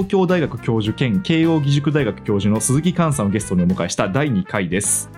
東京大学教授兼慶應義塾大学教授の鈴木寛さんをゲストにお迎えした第2回です。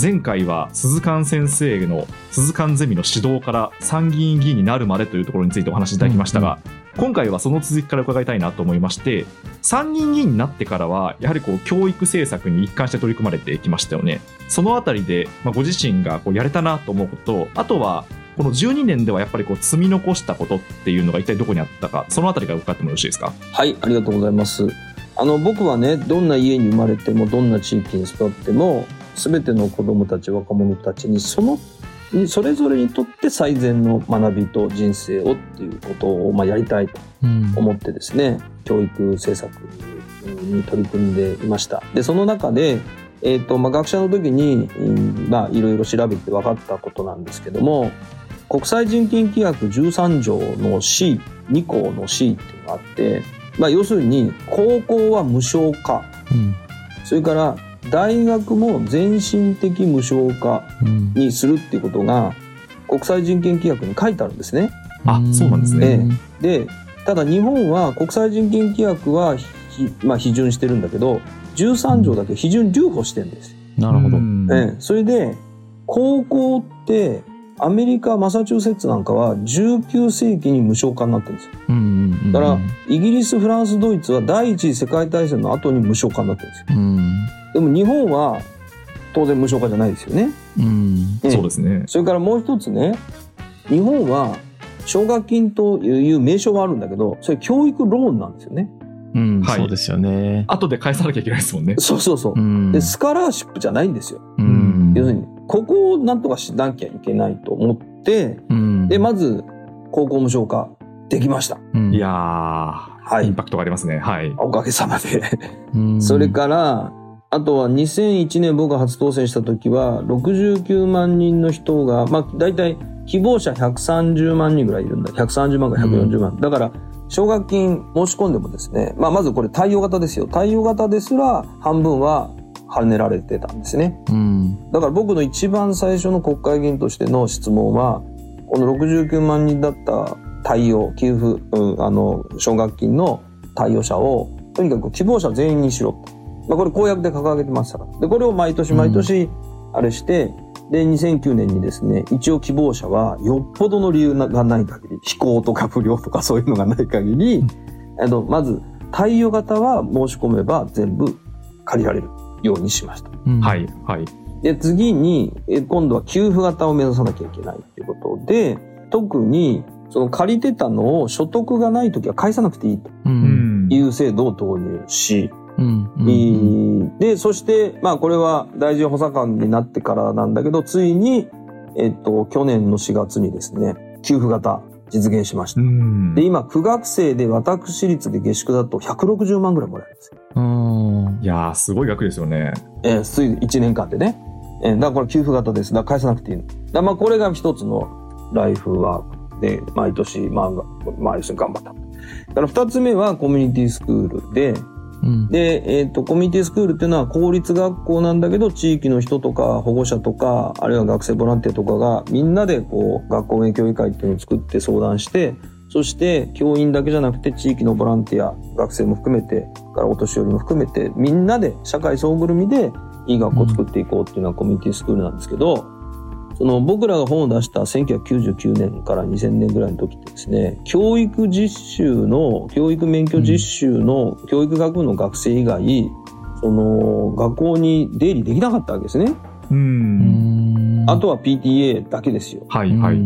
前回は鈴鹿先生の鈴鹿ゼミの指導から参議院議員になるまでというところについてお話しいただきましたが、うんうん、今回はその続きから伺いたいなと思いまして参議院議員になってからはやはりこう教育政策に一貫して取り組まれてきましたよね。そのあたりで、まあ、ご自身がこうやれたなと思うことあとはこの12年ではやっぱりこう積み残したことっていうのが一体どこにあったかそのあたりから伺ってもよろしいですか？はいありがとうございます。あの僕はねどんな家に生まれてもどんな地域に育っても全ての子どもたち若者たちにそのそれぞれにとって最善の学びと人生をっていうことをまあやりたいと思ってですね、うん、教育政策に取り組んでいました。でその中で、えーとまあ、学者の時に、まあ、いろいろ調べて分かったことなんですけども国際人権規約13条の C2 項の C っていうのがあって、まあ、要するに高校は無償化、うん、それから大学も全身的無償化にするっていうことが国際人権規約に書いてあるんですね。あそうなんですね、でただ日本は国際人権規約はまあ、批准してるんだけど13条だけ批准留保してるんです。なるほど、ええ、それで高校ってアメリカマサチューセッツなんかは19世紀に無償化になってるんですよ、うんうんうん、だからイギリスフランスドイツは第一次世界大戦の後に無償化になってるんですよ、うん、でも日本は当然無償化じゃないですよね、うん、そうですね。それからもう一つね日本は奨学金という名称があるんだけどそれ教育ローンなんですよね。うん、はい、そうですよね。後で返さなきゃいけないですもんね。そうそうそう。うん、で、スカラーシップじゃないんですよ。うん、要するに、ここをなんとかしなきゃいけないと思って、うん、で、まず、高校無償化できました。うん、いやー、はい、インパクトがありますね。はい。おかげさまでそれから、あとは2001年僕が初当選した時は、69万人の人が、まあ、大体希望者130万人ぐらいいるんだ。130万か140万。うん、だから、奨学金申し込んでもですね、まあ、まずこれ対応型ですよ。対応型ですら半分は跳ねられてたんですね。うん、だから僕の一番最初の国会議員としての質問は、この69万人だった対応、給付、うん、あの、奨学金の対応者を、とにかく希望者全員にしろと。まあ、これ公約で掲げてましたから。で、これを毎年毎年、あれして、うん、で、2009年にですね、一応希望者は、よっぽどの理由がない限り、飛行とか不良とかそういうのがない限り、うん、まず、対応型は申し込めば全部借りられる。ようにしました。うん、はい、はい。で、次に、今度は給付型を目指さなきゃいけないということで、特に、その借りてたのを所得がない時は返さなくていいという制度を導入し、うん。うん、で、そして、まあこれは大臣補佐官になってからなんだけど、ついに、えっと、去年の4月にですね、給付型実現しました。で、今、9学生で私立で下宿だと160万ぐらいもらえるんですよ。いやすごい額ですよね。えー、つい1年間でね。えー、だからこれ給付型です。だから返さなくていいの。だまあこれが一つのライフワークで、毎年、まあ、まあ、要するに頑張った。だから二つ目はコミュニティスクールで、で、え、ー、と、コミュニティスクールっていうのは公立学校なんだけど、地域の人とか保護者とか、あるいは学生ボランティアとかが、みんなでこう、学校運営協議会っていうのを作って相談して、そして教員だけじゃなくて地域のボランティア、学生も含めて、からお年寄りも含めて、みんなで社会総ぐるみでいい学校を作っていこうっていうのはコミュニティスクールなんですけど、その僕らが本を出した1999年から2000年ぐらいの時ってですね、教育実習の、教育免許実習の教育学部の学生以外、その学校に出入りできなかったわけですね。うん。あとは PTA だけですよ。はいはい。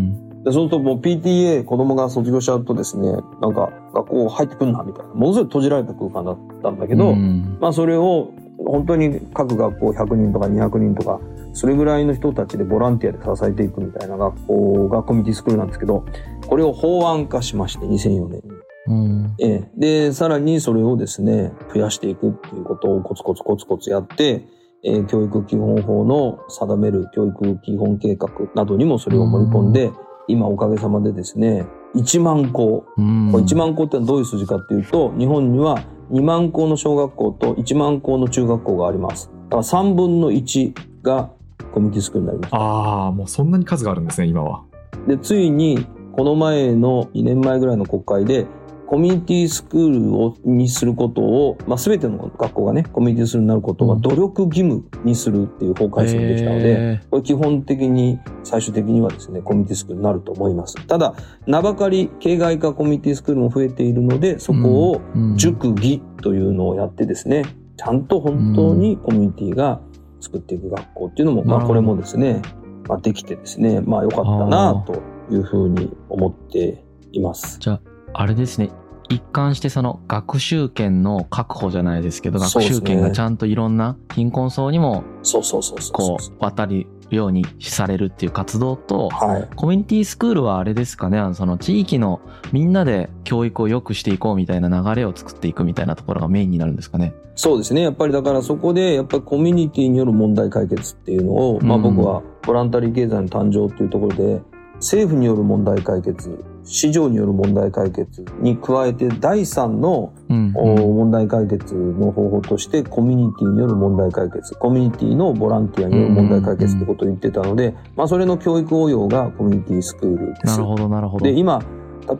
でそうするともう PTA 子供が卒業しちゃうとですね、なんか学校入ってくんなみたいな、ものすごい閉じられた空間だったんだけど、まあそれを本当に各学校100人とか200人とかそれぐらいの人たちでボランティアで支えていくみたいな学校がコミュニティスクールなんですけど、これを法案化しまして、2004年に。うんええ、で、さらにそれをですね、増やしていくっていうことをコツコツコツコツやって、えー、教育基本法の定める教育基本計画などにもそれを盛り込んで、今おかげさまでですね、1万校。1万校ってのはどういう数字かっていうと、日本には2万校の小学校と1万校の中学校があります。だから3分の1がコミュニティスクールになりました。ああ、もうそんなに数があるんですね、今は。で、ついに、この前の2年前ぐらいの国会で、コミュニティスクールをにすることを、まあ、全ての学校がねコミュニティスクールになることはうん。努力義務にするっていう法改正ができたので、へこれ基本的に最終的にはですねコミュニティスクールになると思います。ただ名ばかり形骸化コミュニティスクールも増えているのでそこを塾義というのをやってですねちゃんと本当にコミュニティが作っていく学校っていうのも、まあ、これもですね、まあ、できてですねまあ良かったなというふうに思っています。じゃああれですね。一貫してその学習権の確保じゃないですけど学習権がちゃんといろんな貧困層にもそうそうそうそうこそう。渡るようにされるっていう活動とはいコミュニティスクールはあれですかねあのその地域のみんなで教育を良くしていこうみたいな流れを作っていくみたいなところがメインになるんですかね。そうですね。やっぱりだからそこで、やっぱりコミュニティによる問題解決っていうのを、まあうん僕はボランタリー経済の誕生っていうところで、政府による問題解決、市場による問題解決に加えて、第三の問題解決の方法として、コミュニティによる問題解決、コミュニティのボランティアによる問題解決ってことを言ってたので、まあそれの教育応用がコミュニティスクールです。なるほどなるほど。で、今、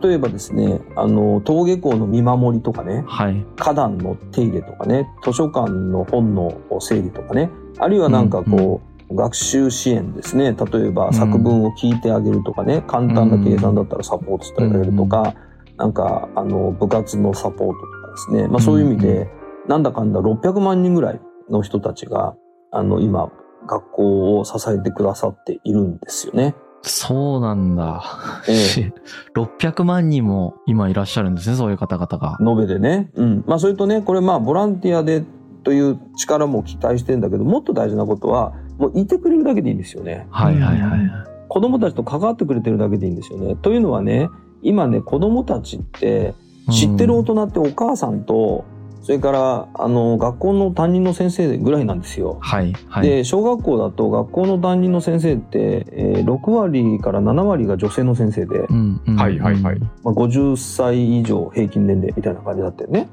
例えばですね、あの、登下校の見守りとかね、はい。花壇の手入れとかね図書館の本の整理とかねあるいはなんかこう、学習支援ですね例えば作文を聞いてあげるとかね、簡単な計算だったらサポートしてあげるとか、なんかあの部活のサポートとかですね、まあ、そういう意味で、なんだかんだ600万人ぐらいの人たちがあの今学校を支えてくださっているんですよね。そうなんだ。え600 万人も今いらっしゃるんですね、そういう方々が。延べでね。うん。まあそれとね、これまあボランティアでという力も期待してるんだけど、もっと大事なことは、もういてくれるだけでいいんですよね。はいはいはい。子供たちと関わってくれてるだけでいいんですよね。というのはね、今ね、子供たちって知ってる大人ってお母さんと、それからあの学校の担任の先生ぐらいなんですよ。はいはい。で小学校だと学校の担任の先生って、えー6割から7割が女性の先生で、うんうんはいはいはいまあ、50歳以上平均年齢みたいな感じだったよね。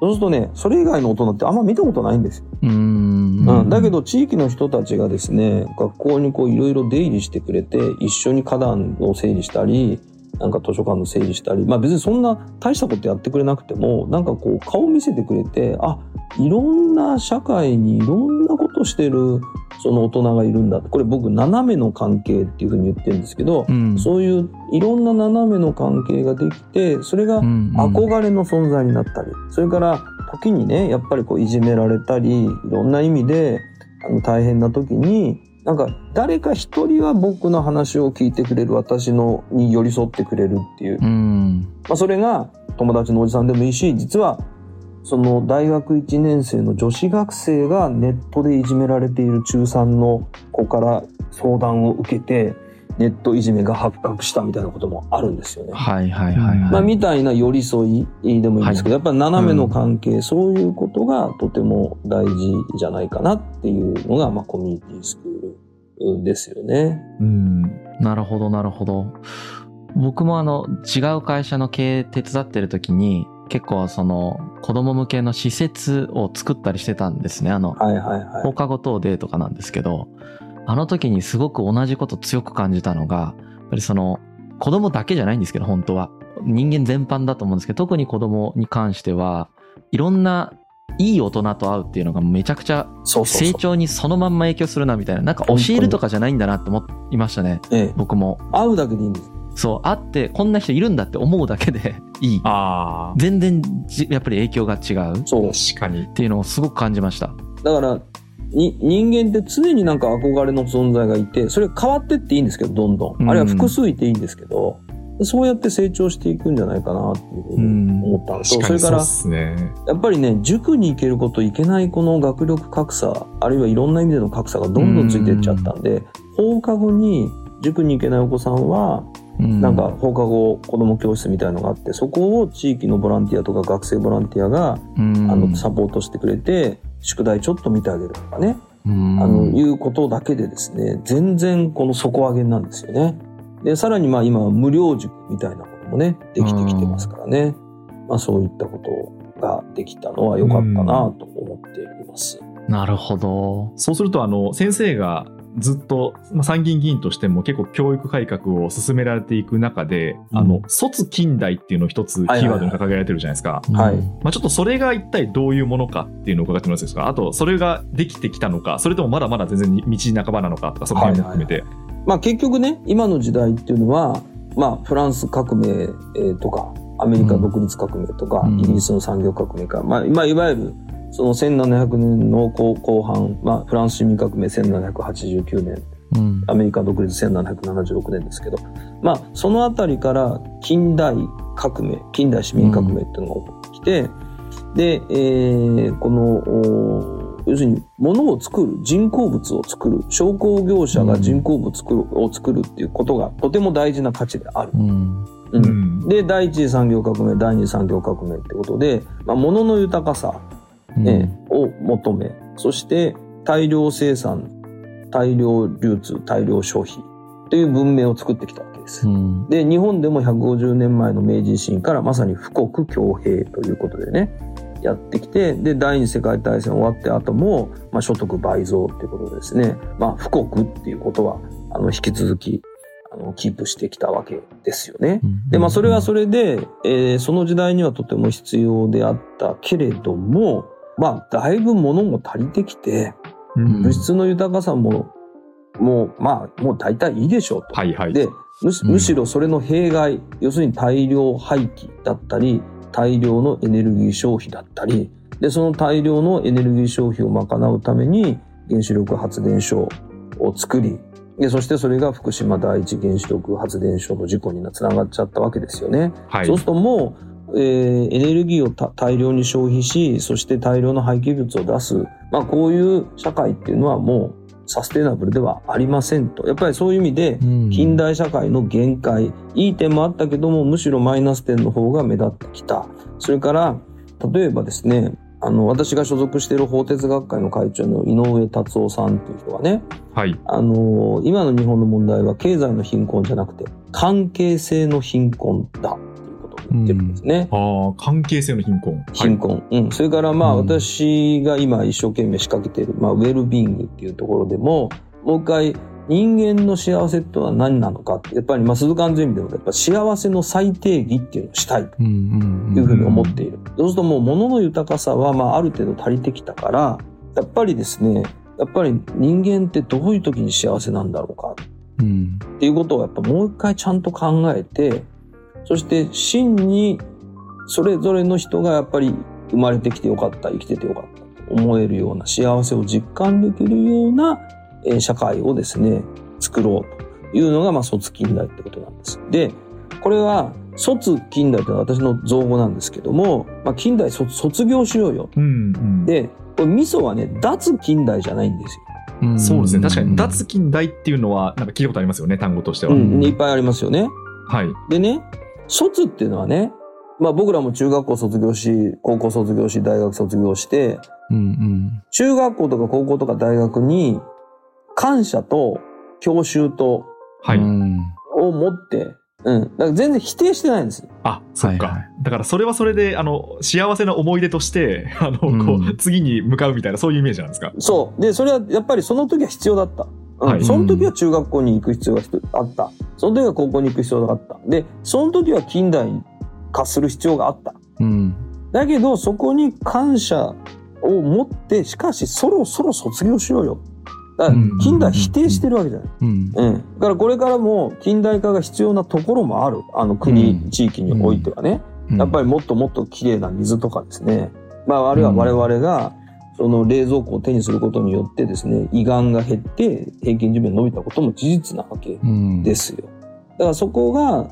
そうするとね、それ以外の大人ってあんま見たことないんですよ。うーん。うん、だけど地域の人たちがですね、学校にこういろいろ出入りしてくれて、一緒に花壇を整理したり、なんか図書館の整理したり、まあ別にそんな大したことやってくれなくても、なんかこう顔見せてくれて、あ、いろんな社会にいろんなことしてるその大人がいるんだ。って。これ僕斜めの関係っていうふうに言ってるんですけど、うん、そういういろんな斜めの関係ができて、それがうんうん。憧れの存在になったり、それから時にね、やっぱりこういじめられたり、いろんな意味であの大変な時に、なんか誰か一人は僕の話を聞いてくれる、私のに寄り添ってくれるっていう。うん。まあそれが友達のおじさんでもいいし、実はその大学1年生の女子学生がネットでいじめられている中3の子から相談を受けて、ネットいじめが発覚したみたいなこともあるんですよね。はいはいはいはい。まあ、みたいな寄り添いでもいいんですけど、やっぱり斜めの関係、そういうことがとても大事じゃないかなっていうのが、まあ、コミュニティスクールですよね。うん。なるほどなるほど。僕もあの違う会社の経営手伝ってる時に結構その子供向けの施設を作ったりしてたんですね。あのはいはいはい。放課後等デーとかなんですけど、あの時にすごく同じこと強く感じたのが、やっぱりその子供だけじゃないんですけど、本当は。人間全般だと思うんですけど、特に子供に関しては、いろんないい大人と会うっていうのがめちゃくちゃ成長にそのまんま影響するなみたいな、なんか教えるとかじゃないんだなって思いましたね。ええ、僕も。会うだけでいいんです。そう、会ってこんな人いるんだって思うだけでいい。あ全然じやっぱり影響が違うっそう。あ、確かに。ていうのをすごく感じました。だから、に人間って常になんか憧れの存在がいて、それ変わってっていいんですけど、どんどん。うん。あるいは複数いていいんですけど、そうやって成長していくんじゃないかなっていうふうに思った。のと、確かにそうそれからね。やっぱりね、塾に行けること、行けないこの学力格差、あるいはいろんな意味での格差がどんどんついていっちゃったんで、放課後に塾に行けないお子さんは、うん。なんか放課後子供教室みたいのがあって、そこを地域のボランティアとか学生ボランティアが、うん。あの、サポートしてくれて、宿題ちょっと見てあげるとかね、うんあの、いうことだけでですね、全然この底上げなんですよね。で、さらにまあ今は無料塾みたいなこともね、できてきてますからね。まあそういったことができたのは良かったなと思っています。なるほど。そうすると、あの、先生がずっと、まあ、参議院議員としても結構教育改革を進められていく中で、うん。あの卒近代っていうのを一つキはいはい。ーワードに掲げられてるじゃないですか。はい。まあ、ちょっとそれが一体どういうものかっていうのを伺ってもらっていいですか？あとそれができてきたのか？それともまだまだ全然道半ばなのかとかその辺も含めて、まあ結局ね今の時代っていうのは、まあ、フランス革命、えーとかアメリカ独立革命とか、うん。イギリスの産業革命か、まあ、まあいわゆるその1700年の後後半、まあ、フランス市民革命1789年。うん。アメリカ独立1776年ですけど、まあ、そのあたりから近代革命近代市民革命っていうのが起こってきて、で、えーこのお要するに物を作る人工物を作る商工業者が人工物作るを作るっていうことがとても大事な価値である。うん。うん。うん。で第一次産業革命第二次産業革命ってことで、まあ、物の豊かさ、ねを求めそして大量生産大量流通大量消費という文明を作ってきたわけです。うんで日本でも150年前の明治維新からまさに富国強兵ということでねやってきてで第二次世界大戦終わって後も、まあ、所得倍増ということでですね、まあ、富国っていうことはあの引き続きあのキープしてきたわけですよね。でまあそれはそれで、えーその時代にはとても必要であったけれどもまあだいぶ物も足りてきてうん物質の豊かさももうまあもう大体いいでしょうと。はいはいでむしうんむしろそれの弊害、要するに大量廃棄だったり大量のエネルギー消費だったりでその大量のエネルギー消費を賄うために原子力発電所を作りでそしてそれが福島第一原子力発電所の事故につながっちゃったわけですよね。はいそうするともう、えーエネルギーをた大量に消費しそして大量の廃棄物を出す、まあ、こういう社会っていうのはもうサステナブルではありませんと。やっぱりそういう意味でうん。近代社会の限界。いい点もあったけどもむしろマイナス点の方が目立ってきた。それから例えばですねあの私が所属している法哲学会の会長の井上達夫さんっていう人はねはい。あの今の日本の問題は経済の貧困じゃなくて関係性の貧困だ言ってるんですね。ああ関係性の貧困。貧困、うん、それからまあうん。私が今一生懸命仕掛けている、まあ、ウェルビーイングっていうところでももう一回人間の幸せってのは何なのかってやっぱりまあ鈴鹿安全でもやっぱ幸せの最低義っていうのをしたいと。うんうん。いうふうに思っている。そうするともう物の豊かさはまあある程度足りてきたからやっぱりですねやっぱり人間ってどういう時に幸せなんだろうか。うん。っていうことをやっぱもう一回ちゃんと考えてそして真にそれぞれの人がやっぱり生まれてきてよかった生きててよかったと思えるような幸せを実感できるような、えー社会をですね作ろうというのが、まあ、卒近代ってことなんです。でこれは卒近代というのは私の造語なんですけども、まあ、近代卒卒業しようよ。うんうんでこれ味噌はね脱近代じゃないんですよ。うんそうですね確かに脱近代っていうのはなんか聞いたことありますよね単語としては、うん、いっぱいありますよね。はいでね、卒っていうのはね、まあ僕らも中学校卒業し、高校卒業し、大学卒業して、うんうん中学校とか高校とか大学に感謝と教習とはい、うんを持って、うん。だから全然否定してないんですよ。あそっか、はいはいだからそれはそれであの幸せな思い出としてあの、こうんう次に向かうみたいなそういうイメージなんですか？そう。で、それはやっぱりその時は必要だった。その時は中学校に行く必要があった。その時は高校に行く必要があった。で、その時は近代化する必要があった。うんだけど、そこに感謝を持って、しかしそろそろ卒業しようよ。だからうん近代否定してるわけじゃない。うんうん。だからこれからも近代化が必要なところもある。あの国、うん地域においてはね。うんやっぱりもっともっと綺麗な水とかですね。まあ、あるいは我々が、その冷蔵庫を手にすることによってですね、胃がんが減って平均寿命伸びたことも事実なわけうんですよ。だからそこが、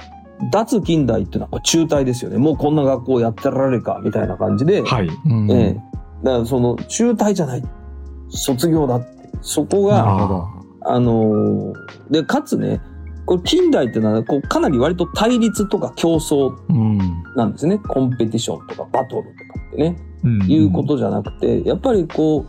脱近代っていうのは中退ですよね。もうこんな学校やってられるか、みたいな感じで。はいうんええ。だからその中退じゃない。卒業だって。そこが、あのーで、かつね、これ近代っていうのは、こう、かなり割と対立とか競争うんなんですね。コンペティションとかバトルとかってね。うんいうことじゃなくて、やっぱりこう、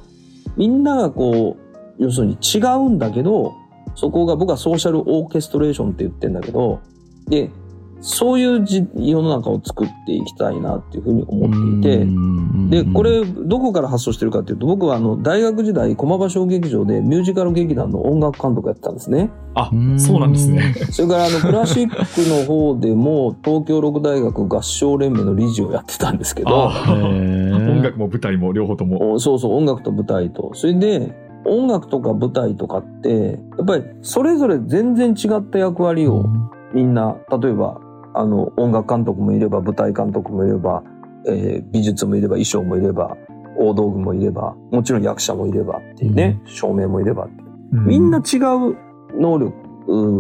みんながこう、要するに違うんだけど、そこが僕はソーシャルオーケストレーションって言ってんだけど、で、そういうじ世の中を作っていきたいなっていうふうに思っていて、で、これ、どこから発想してるかっていうと、僕はあの、大学時代、駒場小劇場でミュージカル劇団の音楽監督やってたんですね。あ、そうなんですね。それから、あの、クラシックの方でも、東京六大学合唱連盟の理事をやってたんですけど、音楽も舞台も両方とも。そうそう、音楽と舞台と。それで、音楽とか舞台とかって、やっぱりそれぞれ全然違った役割をみんな、例えば、あの、音楽監督もいれば、舞台監督もいれば、えー美術もいれば、衣装もいれば、大道具もいれば、もちろん役者もいればっていうね、照明もいればっていう。みんな違う能力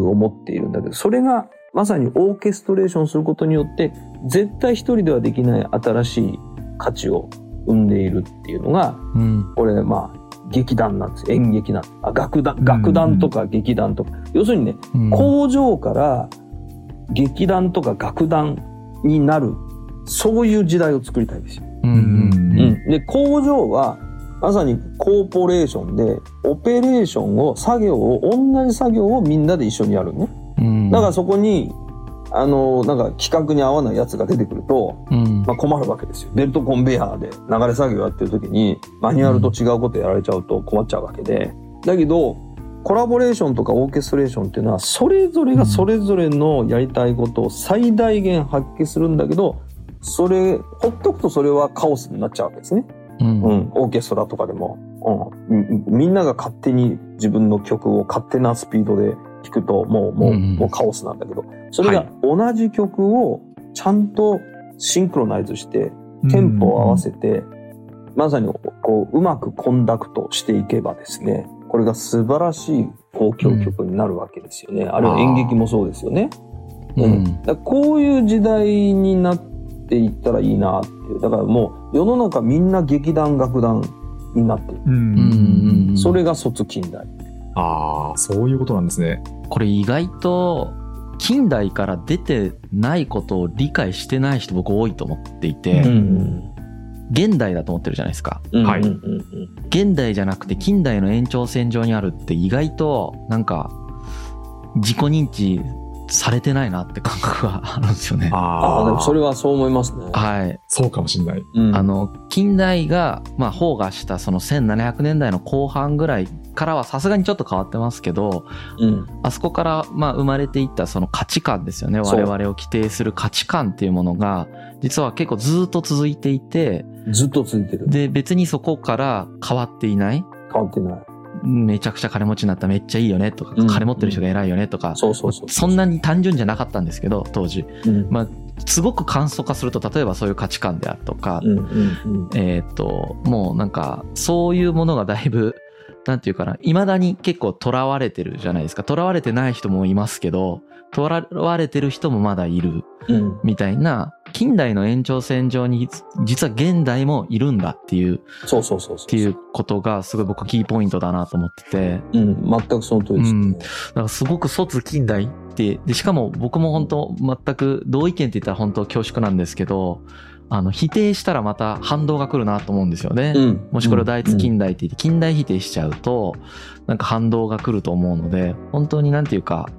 を持っているんだけど、それがまさにオーケストレーションすることによって、絶対一人ではできない新しい価値を生んでいるっていうのが、うん。これまあ、劇団なんです。演劇なんあ、楽団、楽団とか劇団とか。要するにね、うん。工場から劇団とか楽団になる、そういう時代を作りたいんですよ。うんうん、で工場はまさにコーポレーションでオペレーションを作業を同じ作業をみんなで一緒にやるね。うん。だからそこにあのなんか企画に合わないやつが出てくると、うん。まあ、困るわけですよ。ベルトコンベヤーで流れ作業やってる時にマニュアルと違うことやられちゃうと困っちゃうわけで。だけどコラボレーションとかオーケストレーションっていうのはそれぞれがそれぞれのやりたいことを最大限発揮するんだけどそれほっとくとそれはカオスになっちゃうわけですね。うん。うん、オーケストラとかでも、うん、みみんなが勝手に自分の曲を勝手なスピードで弾くともうもう,、うんもうカオスなんだけど。それがはい。同じ曲をちゃんとシンクロナイズしてテンポを合わせて、まさにこううまくコンダクトしていけばですねこれが素晴らしい交響曲になるわけですよね、あるいは演劇もそうですよね。うん。だからこういう時代になっていったらいいなっていう。だからもう世の中みんな劇団楽団になっている、うん。うん。うんそれが卒近代。ああ、そういうことなんですね。これ意外と近代から出てないことを理解してない人僕多いと思っていて、ん現代だと思ってるじゃないですかはい現代じゃなくて近代の延長線上にあるって意外となんか自己認知されてないなって感覚があるんですよね。ああでもそれはそう思いますね、はい。そうかもしれない。うんあの、近代が、まあ、崩壊したその1700年代の後半ぐらいからはさすがにちょっと変わってますけど、うん。あそこから、まあ、生まれていったその価値観ですよね。我々を規定する価値観っていうものが、実は結構ずっと続いていて、ずっと続いてる。で、別にそこから変わっていない。変わってない。めちゃくちゃ金持ちになっためっちゃいいよねとか、うん。金持ってる人が偉いよねとか、そんなに単純じゃなかったんですけど、当時。うん。まあ、すごく簡素化すると、例えばそういう価値観であるとか、えっ、と、もうなんか、そういうものがだいぶ、なんていうかな、未だに結構囚われてるじゃないですか。囚われてない人もいますけど、囚われてる人もまだいるうんみたいな、近代の延長線上に、実は現代もいるんだっていう、っそうそうそうそう。ていうことが、すごい僕キーポイントだなと思ってて、うん全くその通りです、うん。だからすごく卒近代って、で、しかも僕も本当全く同意見って言ったら本当恐縮なんですけど、あの、否定したらまた反動が来るなと思うんですよね。うん。もしこれを第一近代って言って、近代否定しちゃうと、なんか反動が来ると思うので、本当になんていうか、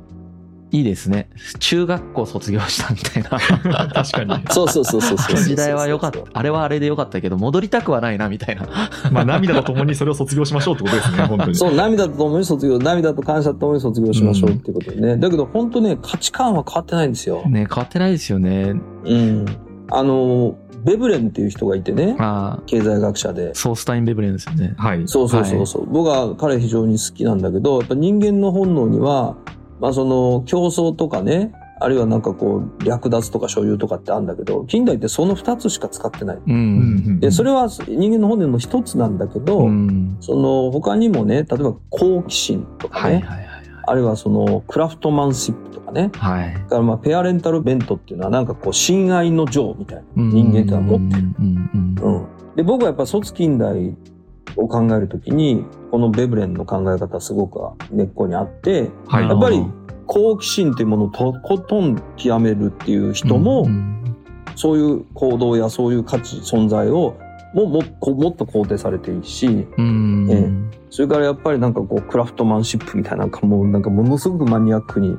いいですね。中学校卒業したみたいな。確かに。そうそうそうそうそう時代は良かった。あれはあれで良かったけど、戻りたくはないな、みたいな。まあ、涙とともにそれを卒業しましょうってことですね、本当に。そう、涙とともに卒業、涙と感謝とともに卒業しましょうっていうことでね。だけど本当ね、価値観は変わってないんですよ。ね、変わってないですよね。うん。あの、ベブレンっていう人がいてね、ああ、経済学者で。ソースタイン・ベブレンですよね。はい。そうそうそうそう、僕は彼非常に好きなんだけど、やっぱ人間の本能には、まあその競争とかね、あるいはなんかこう略奪とか所有とかってあるんだけど、近代ってその二つしか使ってない。う。うんんで、それは人間の本能の一つなんだけど、うん。その他にもね、例えば好奇心とかね、はいはいはいあるいはそのクラフトマンシップとかね、はい。からまあペアレンタルベントっていうのはなんかこう親愛の情みたいな。人間ってのは持ってる。で、僕はやっぱ卒近代を考えるときに、このベブレンの考え方すごく根っこにあって、はい。やっぱり好奇心というものをとことん極めるっていう人も、うんそういう行動やそういう価値、存在をももこもっと肯定されていいし、うんえそれからやっぱりなんかこうクラフトマンシップみたいななんかもうなんかものすごくマニアックに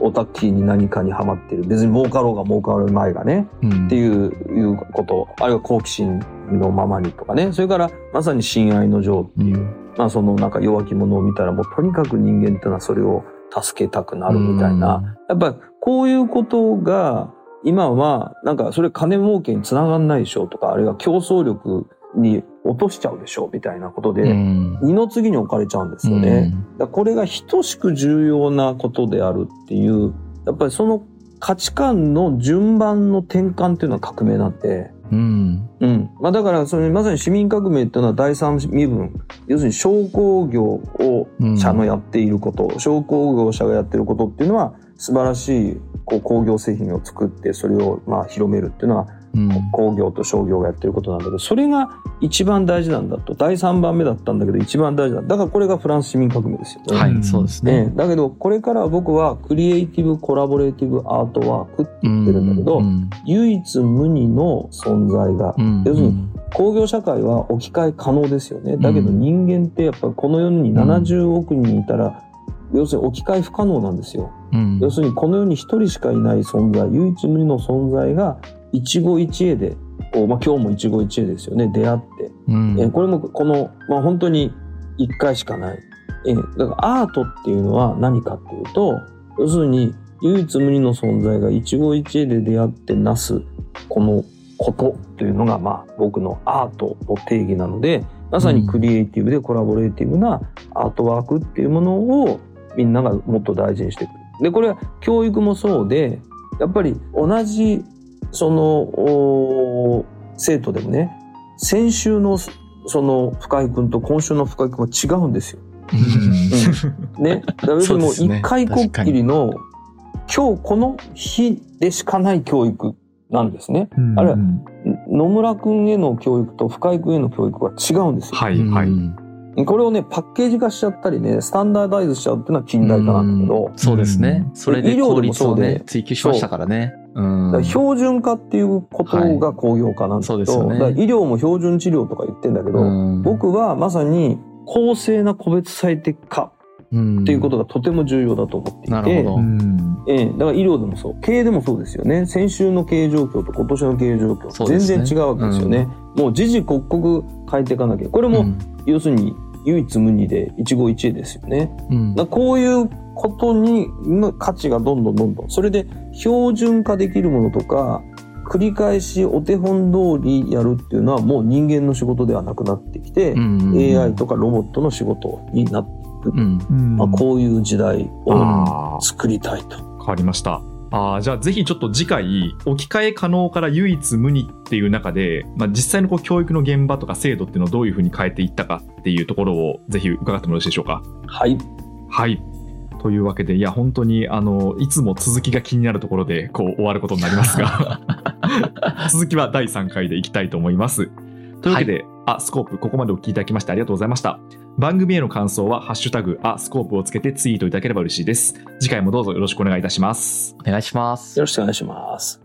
オタッキーに何かにハマってる。別に儲かろうが儲かる前がねうん。っていういうことあるいは好奇心のままにとかね。それからまさに親愛の情っていう、まあそのなんか弱き者を見たらもうとにかく人間っていうのはそれを助けたくなるみたいな、やっぱりこういうことが今はなんかそれ金儲けにつながんないでしょうとかあるいは競争力に落としちゃうでしょうみたいなことで、うん。二の次に置かれちゃうんですよね。だこれが等しく重要なことであるっていうやっぱりその価値観の順番の転換っていうのは革命なんで、うん。うん。まあ、だからそれまさに市民革命っていうのは第三身分。要するに商工業をうん。社のやっていること、商工業者がやってることっていうのは素晴らしいこう工業製品を作ってそれをまあ広めるっていうのはうん。工業と商業がやってることなんだけどそれが一番大事なんだと。第3番目だったんだけど一番大事だ。だからこれがフランス市民革命ですよね。はい、うん。そうですね。ねだけどこれからは僕はクリエイティブコラボレーティブアートワークって言ってるんだけど、うん唯一無二の存在がうん要するに工業社会は置き換え可能ですよね。だけど人間ってやっぱりこの世に70億人いたら、要するに置き換え不可能なんですよ。うん。要するにこの世に一人しかいない存在唯一無二の存在が一期一会でこう、まあ、今日も一期一会ですよね出会ってうんえーこれもこの、まあ、本当に一回しかない。えーだからアートっていうのは何かっていうと、要するに唯一無二の存在が一期一会で出会ってなすこのことというのが、まあ、僕のアートの定義なので、まさにクリエイティブでコラボレーティブなアートワークっていうものをみんながもっと大事にしていく。で、これは教育もそうで、やっぱり同じそのお生徒でもね、先週のその深井君と今週の深井君は違うんですよ。ね。だから要するにもう一回こっきりの、今日この日でしかない教育なんですね。うんあれ野村君への教育と深井君への教育は違うんですよ。はいはい。これをね、パッケージ化しちゃったりね、スタンダーダイズしちゃうっていうのは近代化なんだけど、そうですね。それで効率をね、追求しましたからね。ら標準化っていうことが工業化なんだけど、はいそうですよね。医療も標準治療とか言ってんだけど、うん。僕はまさに公正な個別最適化っていうことがとても重要だと思っていて、なるほど。うん。ええ、だから医療でもそう。経営でもそうですよね。先週の経営状況と今年の経営状況ね。然違うわけですよね。もう時々刻々変えていかなきゃ。これも、うん要するに唯一無二で一期一会ですよね。うん。だこういうことにの価値がどんどんどんどんそれで標準化できるものとか繰り返しお手本通りやるっていうのはもう人間の仕事ではなくなってきて、うん AI とかロボットの仕事になっていく、うん。うんまあ、こういう時代を作りたいと。変わりました。あーじゃあぜひちょっと次回置き換え可能から唯一無二っていう中で、まあ、実際のこう教育の現場とか制度っていうのをどういうふうに変えていったかっていうところをぜひ伺ってもよろしいでしょうか？はいはい。というわけで、いや、本当に、あの、いつも続きが気になるところで、こう、終わることになりますが、続きは第3回でいきたいと思います。というわけで、あ、スコープ、ここまでお聞きいただきましてありがとうございました。番組への感想は、ハッシュタグ、あ、スコープをつけてツイートいただければ嬉しいです。次回もどうぞよろしくお願いいたします。お願いしますよろしくお願いします。